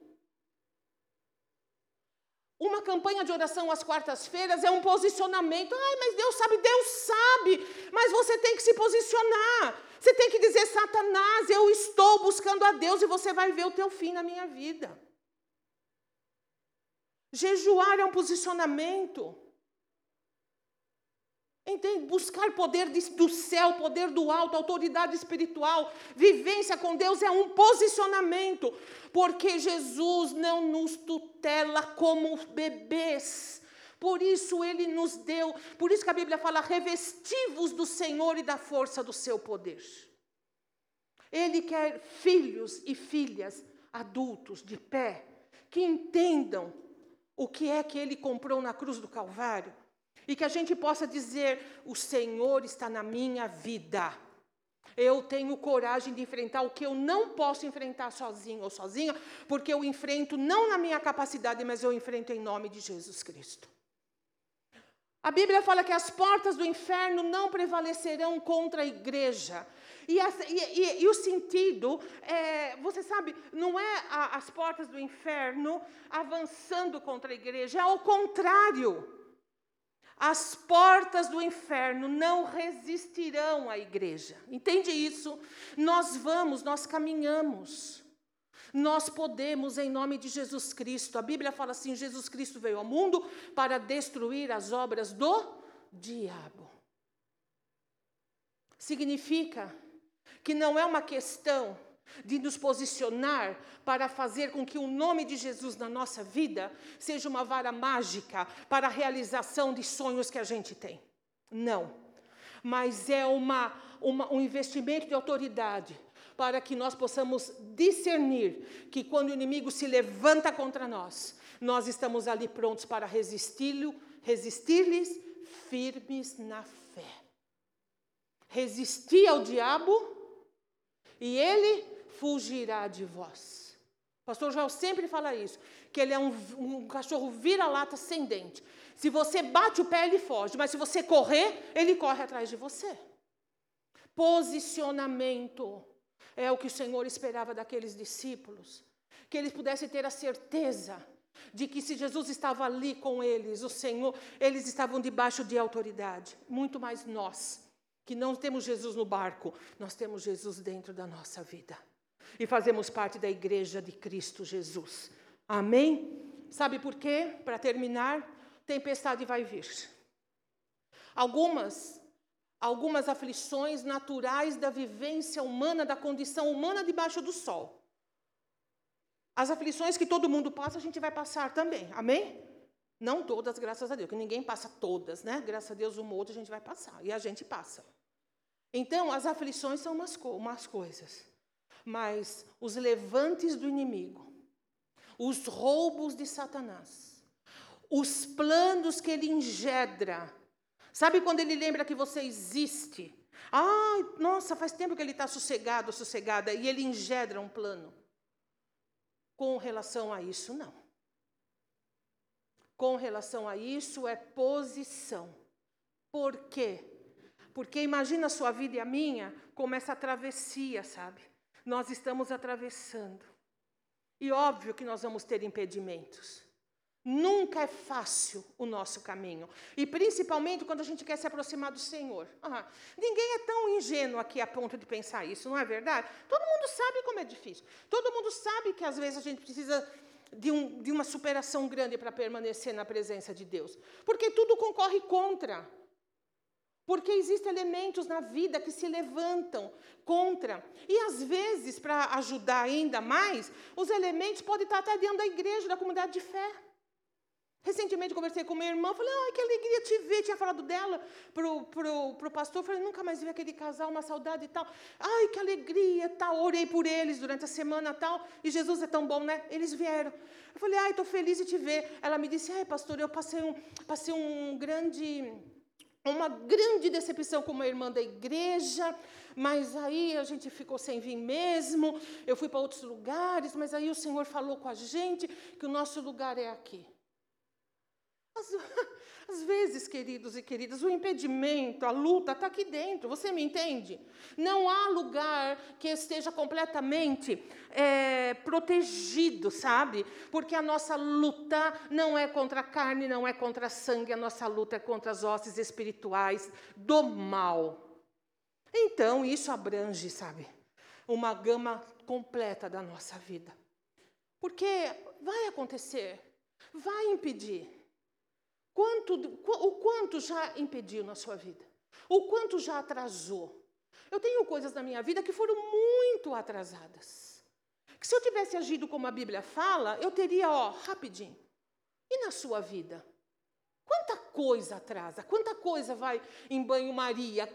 Uma campanha de oração às quartas-feiras é um posicionamento. Ai, mas Deus sabe, Deus sabe. Mas você tem que se posicionar. Você tem que dizer, Satanás, eu estou buscando a Deus e você vai ver o teu fim na minha vida. Jejuar é um posicionamento. Entende? Buscar poder do céu, poder do alto, autoridade espiritual, vivência com Deus é um posicionamento, porque Jesus não nos tutela como bebês. Por isso ele nos deu, por isso que a Bíblia fala: revestivos do Senhor e da força do seu poder. Ele quer filhos e filhas adultos de pé, que entendam o que é que ele comprou na cruz do Calvário e que a gente possa dizer: o Senhor está na minha vida. Eu tenho coragem de enfrentar o que eu não posso enfrentar sozinho ou sozinha, porque eu enfrento não na minha capacidade, mas eu enfrento em nome de Jesus Cristo. A Bíblia fala que as portas do inferno não prevalecerão contra a igreja. E, e, e, e o sentido, é, você sabe, não é a, as portas do inferno avançando contra a igreja, é ao contrário. As portas do inferno não resistirão à igreja. Entende isso? Nós vamos, nós caminhamos. Nós podemos, em nome de Jesus Cristo. A Bíblia fala assim: Jesus Cristo veio ao mundo para destruir as obras do diabo. significa que não é uma questão de nos posicionar para fazer com que o nome de Jesus na nossa vida seja uma vara mágica para a realização de sonhos que a gente tem. Não. Mas é uma, uma, um investimento de autoridade para que nós possamos discernir que quando o inimigo se levanta contra nós, nós estamos ali prontos para resisti-lo, resistir-lhes firmes na fé. Resistir ao diabo e ele fugirá de vós. O pastor João sempre fala isso, que ele é um, um cachorro vira-lata sem dente. Se você bate o pé, ele foge, mas se você correr, ele corre atrás de você. Posicionamento é o que o Senhor esperava daqueles discípulos, que eles pudessem ter a certeza de que se Jesus estava ali com eles, o Senhor, eles estavam debaixo de autoridade, muito mais nós, que não temos Jesus no barco, nós temos Jesus dentro da nossa vida e fazemos parte da igreja de Cristo Jesus. Amém? Sabe por quê? Para terminar, tempestade vai vir. Algumas algumas aflições naturais da vivência humana, da condição humana debaixo do sol. As aflições que todo mundo passa, a gente vai passar também. Amém? Não todas, graças a Deus, que ninguém passa todas, né? Graças a Deus, uma ou outra a gente vai passar. E a gente passa. Então, as aflições são umas, umas coisas mas os levantes do inimigo, os roubos de Satanás, os planos que ele engendra. Sabe quando ele lembra que você existe? Ai, nossa, faz tempo que ele está sossegado, sossegada, e ele engendra um plano. Com relação a isso, não. Com relação a isso, é posição. Por quê? Porque imagina a sua vida e a minha como essa travessia, sabe? nós estamos atravessando. E óbvio que nós vamos ter impedimentos. Nunca é fácil o nosso caminho. E principalmente quando a gente quer se aproximar do Senhor. Ninguém é tão ingênuo aqui a ponto de pensar isso, não é verdade? Todo mundo sabe como é difícil. Todo mundo sabe que às vezes a gente precisa de, um, de uma superação grande para permanecer na presença de Deus. Porque tudo concorre contra. Porque existem elementos na vida que se levantam contra. E às vezes, para ajudar ainda mais, os elementos podem estar até dentro da igreja, da comunidade de fé. Recentemente conversei com minha irmã, falei, ai, que alegria te ver, tinha falado dela para o pro, pro pastor, falei, nunca mais vi aquele casal, uma saudade e tal. Ai, que alegria, tal. Orei por eles durante a semana tal, e Jesus é tão bom, né? Eles vieram. Eu falei, ai, estou feliz de te ver. Ela me disse, ai, pastor, eu passei um, passei um grande uma grande decepção com uma irmã da igreja, mas aí a gente ficou sem vir mesmo. Eu fui para outros lugares, mas aí o Senhor falou com a gente que o nosso lugar é aqui. Às, às vezes, queridos e queridas, o impedimento, a luta está aqui dentro, você me entende? Não há lugar que esteja completamente é, protegido, sabe? Porque a nossa luta não é contra a carne, não é contra sangue, a nossa luta é contra as hostes espirituais do mal. Então, isso abrange, sabe? Uma gama completa da nossa vida. Porque vai acontecer, vai impedir. Quanto, o quanto já impediu na sua vida? O quanto já atrasou? Eu tenho coisas na minha vida que foram muito atrasadas. Que se eu tivesse agido como a Bíblia fala, eu teria, ó, rapidinho. E na sua vida? Coisa atrasa, quanta coisa vai em banho-maria,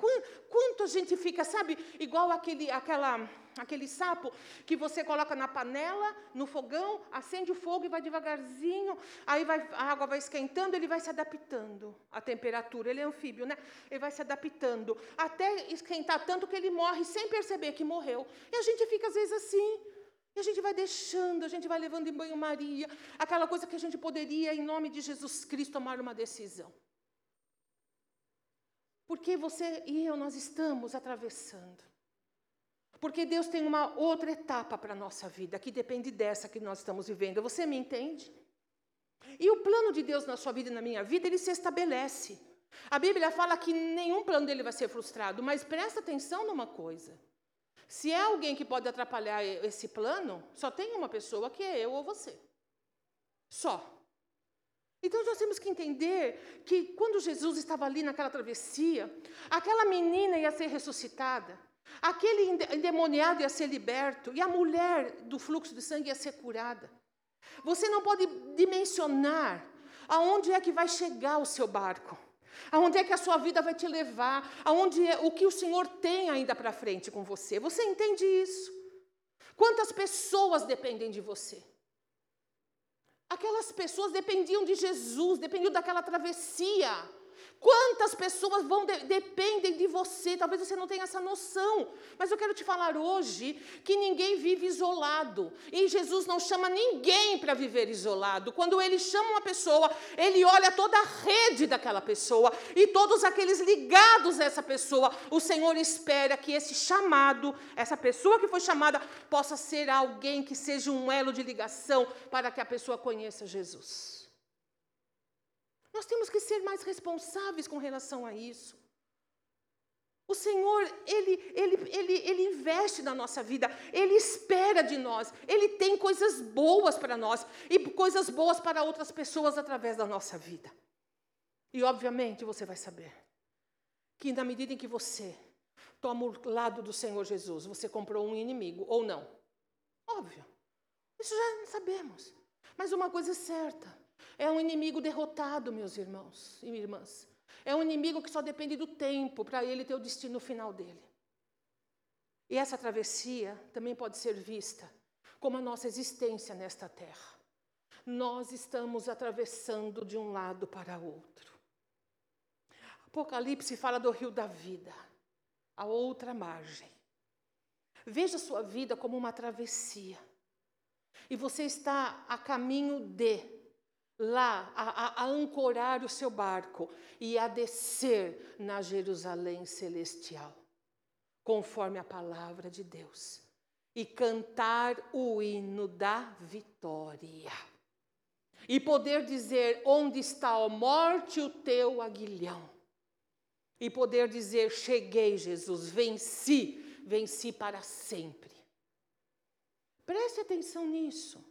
quanto a gente fica, sabe, igual aquele, aquela, aquele sapo que você coloca na panela, no fogão, acende o fogo e vai devagarzinho, aí vai, a água vai esquentando, ele vai se adaptando à temperatura, ele é anfíbio, né? Ele vai se adaptando, até esquentar tanto que ele morre sem perceber que morreu. E a gente fica às vezes assim, e a gente vai deixando, a gente vai levando em banho-maria, aquela coisa que a gente poderia, em nome de Jesus Cristo, tomar uma decisão. Porque você e eu, nós estamos atravessando. Porque Deus tem uma outra etapa para a nossa vida, que depende dessa que nós estamos vivendo. Você me entende? E o plano de Deus na sua vida e na minha vida, ele se estabelece. A Bíblia fala que nenhum plano dele vai ser frustrado, mas presta atenção numa coisa. Se é alguém que pode atrapalhar esse plano, só tem uma pessoa que é eu ou você. Só. Então nós temos que entender que quando Jesus estava ali naquela travessia, aquela menina ia ser ressuscitada, aquele endemoniado ia ser liberto e a mulher do fluxo de sangue ia ser curada. Você não pode dimensionar aonde é que vai chegar o seu barco. Aonde é que a sua vida vai te levar? Aonde é o que o Senhor tem ainda para frente com você? Você entende isso? Quantas pessoas dependem de você? Aquelas pessoas dependiam de Jesus, dependiam daquela travessia. Quantas pessoas vão de, dependem de você? Talvez você não tenha essa noção, mas eu quero te falar hoje que ninguém vive isolado. E Jesus não chama ninguém para viver isolado. Quando ele chama uma pessoa, ele olha toda a rede daquela pessoa e todos aqueles ligados a essa pessoa. O Senhor espera que esse chamado, essa pessoa que foi chamada, possa ser alguém que seja um elo de ligação para que a pessoa conheça Jesus. Nós temos que ser mais responsáveis com relação a isso. O Senhor, ele, ele, ele, ele investe na nossa vida, Ele espera de nós, Ele tem coisas boas para nós e coisas boas para outras pessoas através da nossa vida. E, obviamente, você vai saber que, na medida em que você toma o lado do Senhor Jesus, você comprou um inimigo ou não. Óbvio, isso já sabemos. Mas uma coisa é certa: é um inimigo derrotado, meus irmãos e irmãs. É um inimigo que só depende do tempo para ele ter o destino final dele. E essa travessia também pode ser vista como a nossa existência nesta terra. Nós estamos atravessando de um lado para outro. Apocalipse fala do rio da vida, a outra margem. Veja sua vida como uma travessia. E você está a caminho de lá a, a, ancorar o seu barco e a descer na Jerusalém celestial, conforme a palavra de Deus, e cantar o hino da vitória. E poder dizer: Onde está a morte, o teu aguilhão? E poder dizer: Cheguei, Jesus, venci, venci para sempre. Preste atenção nisso.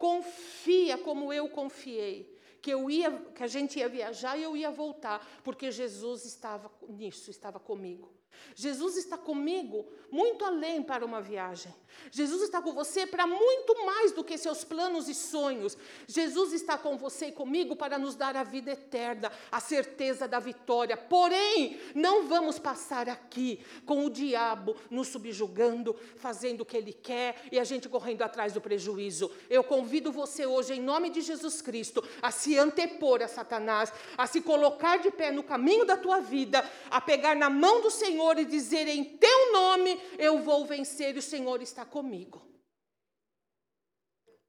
Confia como eu confiei, que eu ia, que a gente ia viajar e eu ia voltar, porque Jesus estava nisso, estava comigo. Jesus está comigo muito além para uma viagem. Jesus está com você para muito mais do que seus planos e sonhos. Jesus está com você e comigo para nos dar a vida eterna, a certeza da vitória. Porém, não vamos passar aqui com o diabo nos subjugando, fazendo o que ele quer e a gente correndo atrás do prejuízo. Eu convido você hoje, em nome de Jesus Cristo, a se antepor a Satanás, a se colocar de pé no caminho da tua vida, a pegar na mão do Senhor Senhor e dizer: Em teu nome eu vou vencer e o Senhor está comigo.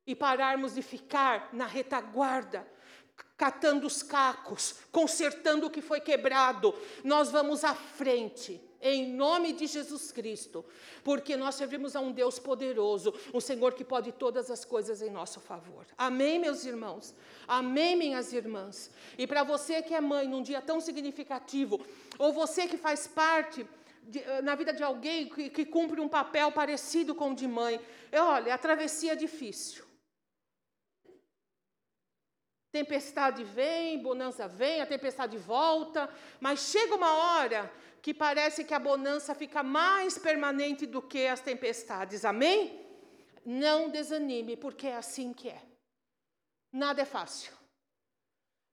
E pararmos de ficar na retaguarda, catando os cacos, consertando o que foi quebrado. Nós vamos à frente, em nome de Jesus Cristo, porque nós servimos a um Deus poderoso, um Senhor que pode todas as coisas em nosso favor. Amém, meus irmãos? Amém, minhas irmãs? E para você que é mãe num dia tão significativo, ou você que faz parte de, eh, na vida de alguém que, que, cumpre um papel parecido com o de mãe. Olha, a travessia é difícil. Tempestade vem, bonança vem, a tempestade volta, mas chega uma hora que parece que a bonança fica mais permanente do que as tempestades. Amém? Não desanime, porque é assim que é. Nada é fácil.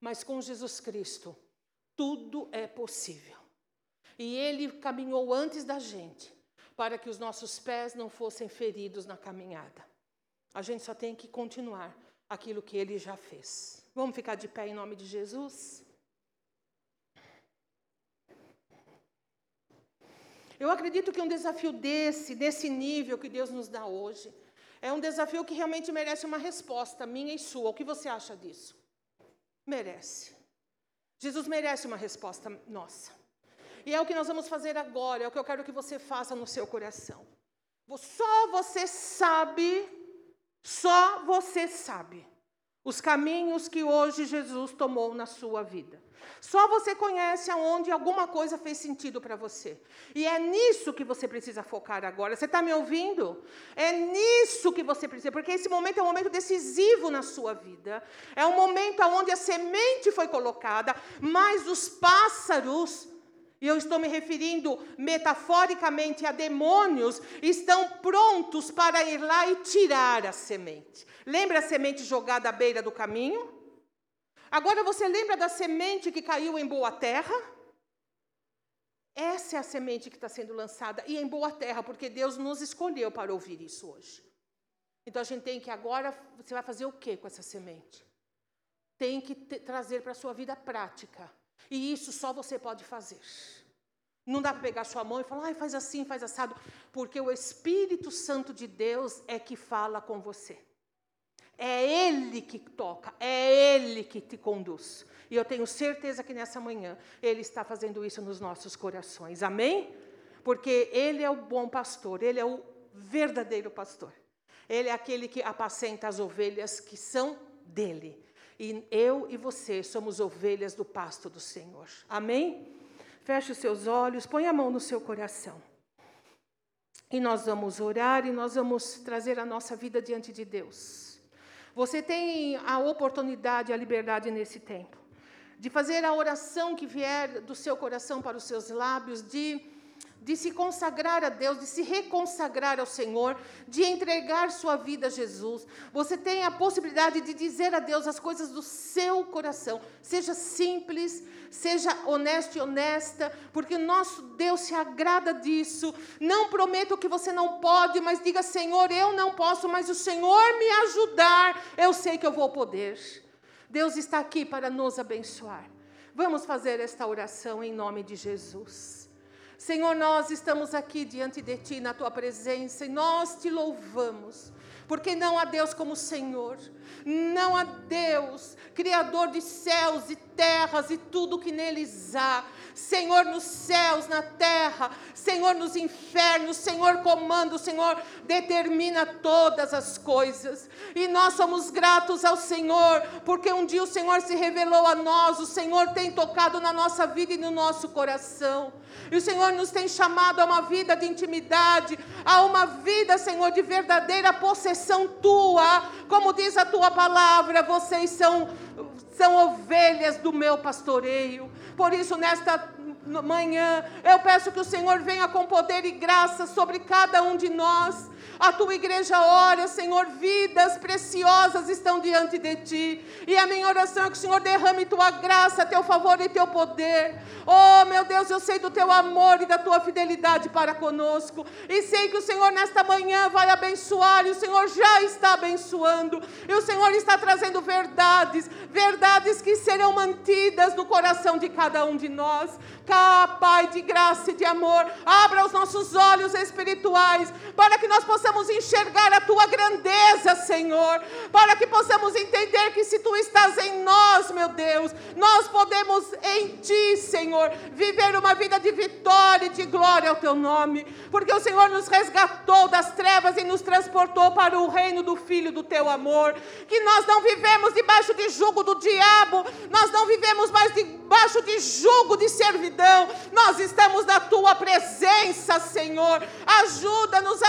Mas com Jesus Cristo, tudo é possível. E ele caminhou antes da gente, para que os nossos pés não fossem feridos na caminhada. A gente só tem que continuar aquilo que ele já fez. Vamos ficar de pé em nome de Jesus? Eu acredito que um desafio desse, desse nível que Deus nos dá hoje, é um desafio que realmente merece uma resposta minha e sua. O que você acha disso? Merece. Jesus merece uma resposta nossa. E é o que nós vamos fazer agora, é o que eu quero que você faça no seu coração. Só você sabe, só você sabe os caminhos que hoje Jesus tomou na sua vida. Só você conhece aonde alguma coisa fez sentido para você. E é nisso que você precisa focar agora. Você está me ouvindo? É nisso que você precisa, porque esse momento é um momento decisivo na sua vida. É um momento onde a semente foi colocada, mas os pássaros e eu estou me referindo metaforicamente a demônios, estão prontos para ir lá e tirar a semente. Lembra a semente jogada à beira do caminho? Agora você lembra da semente que caiu em boa terra? Essa é a semente que está sendo lançada, e em boa terra, porque Deus nos escolheu para ouvir isso hoje. Então a gente tem que agora, você vai fazer o que com essa semente? Tem que trazer para a sua vida prática. E isso só você pode fazer. Não dá para pegar sua mão e falar, ai, faz assim, faz assado, porque o Espírito Santo de Deus é que fala com você. É Ele que toca, é Ele que te conduz. E eu tenho certeza que nessa manhã Ele está fazendo isso nos nossos corações. Amém? Porque Ele é o bom pastor, Ele é o verdadeiro pastor. Ele é aquele que apacenta as ovelhas que são dele. E eu e você somos ovelhas do pasto do Senhor. Amém? Feche os seus olhos, põe a mão no seu coração. E nós vamos orar e nós vamos trazer a nossa vida diante de Deus. Você tem a oportunidade, a liberdade nesse tempo, de fazer a oração que vier do seu coração para os seus lábios, de de se consagrar a Deus, de se reconsagrar ao Senhor, de entregar sua vida a Jesus. Você tem a possibilidade de dizer a Deus as coisas do seu coração. Seja simples, seja honesto e honesta, porque nosso Deus se agrada disso. Não prometo que você não pode, mas diga: Senhor, eu não posso, mas o Senhor me ajudar, eu sei que eu vou poder. Deus está aqui para nos abençoar. Vamos fazer esta oração em nome de Jesus. Senhor, nós estamos aqui diante de Ti, na Tua presença, e nós te louvamos, porque não há Deus como Senhor, não há Deus, Criador de céus e terras e tudo que neles há, Senhor nos céus, na terra, Senhor nos infernos, Senhor comanda, o Senhor determina todas as coisas. E nós somos gratos ao Senhor, porque um dia o Senhor se revelou a nós, o Senhor tem tocado na nossa vida e no nosso coração. E o Senhor nos tem chamado a uma vida de intimidade, a uma vida, Senhor, de verdadeira possessão tua. Como diz a tua palavra, vocês são são ovelhas do meu pastoreio. Por isso, nesta manhã, eu peço que o Senhor venha com poder e graça sobre cada um de nós. A tua igreja ora, Senhor, vidas preciosas estão diante de ti. E a minha oração é que o Senhor derrame tua graça, teu favor e teu poder. Oh, meu Deus, eu sei do teu amor e da tua fidelidade para conosco. E sei que o Senhor nesta manhã vai abençoar, e o Senhor já está abençoando. E o Senhor está trazendo verdades, verdades que serão mantidas no coração de cada um de nós. Cá, Pai de graça e de amor, abra os nossos olhos espirituais para que nós possamos enxergar a tua grandeza, Senhor, para que possamos entender que se tu estás em nós, meu Deus, nós podemos em ti, Senhor, viver uma vida de vitória e de glória ao teu nome, porque o Senhor nos resgatou das trevas e nos transportou para o reino do Filho do teu amor, que nós não vivemos debaixo de jugo do diabo, nós não vivemos mais debaixo de jugo de servidão, nós estamos na tua presença, Senhor. Ajuda-nos,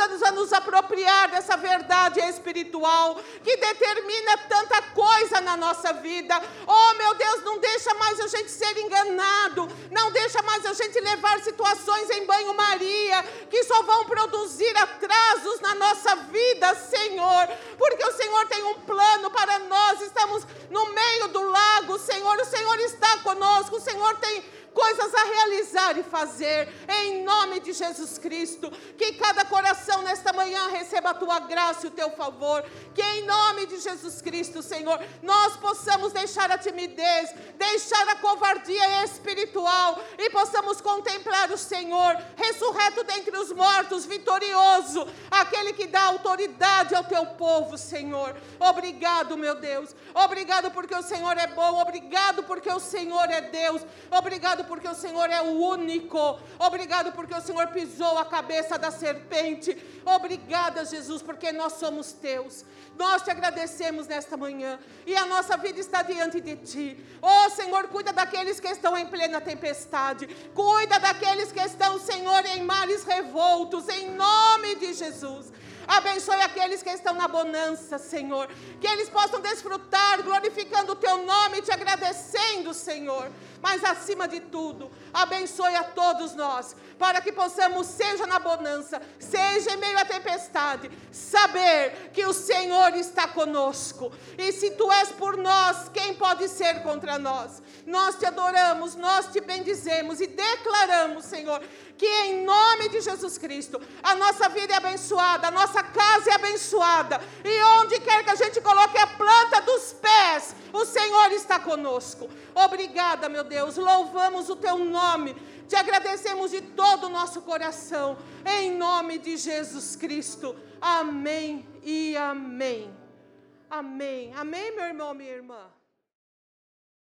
ajuda-nos a nos apropriar dessa verdade espiritual que determina tanta coisa na nossa vida. Oh, meu Deus, não deixa mais a gente ser enganado, não deixa mais a gente levar situações em banho-maria que só vão produzir atrasos na nossa vida, Senhor, porque o Senhor tem um plano para nós. Estamos no meio do lago, Senhor, o Senhor está conosco, o Senhor tem coisas a realizar e fazer, em nome de Jesus Cristo. Que cada coração nesta manhã receba a tua graça e o teu favor. Que em nome de Jesus Cristo, Senhor, nós possamos deixar a timidez, deixar a covardia espiritual e possamos contemplar o Senhor, ressurreto dentre os mortos, vitorioso, aquele que dá autoridade ao teu povo, Senhor. Obrigado, meu Deus. Obrigado porque o Senhor é bom. Obrigado porque o Senhor é Deus. Obrigado Obrigado porque o Senhor é o único. Obrigado porque o Senhor pisou a cabeça da serpente. Obrigada, Jesus, porque nós somos teus. Nós te agradecemos nesta manhã e a nossa vida está diante de ti. Oh, Senhor, cuida daqueles que estão em plena tempestade. Cuida daqueles que estão, Senhor, em mares revoltos, em nome de Jesus. Abençoe aqueles que estão na bonança, Senhor. Que eles possam desfrutar, glorificando o teu nome e te agradecendo, Senhor. Mas acima de tudo, abençoe a todos nós, para que possamos, seja na bonança, seja em meio à tempestade, saber que o Senhor está conosco. E se tu és por nós, quem pode ser contra nós? Nós te adoramos, nós te bendizemos e declaramos, Senhor, que em nome de Jesus Cristo, a nossa vida é abençoada, a nossa casa é abençoada, e onde quer que a gente coloque a planta dos pés, o Senhor está conosco. Obrigada, meu Deus, louvamos o teu nome, te agradecemos de todo o nosso coração, em nome de Jesus Cristo. Amém e amém. Amém. Amém, meu irmão, minha irmã.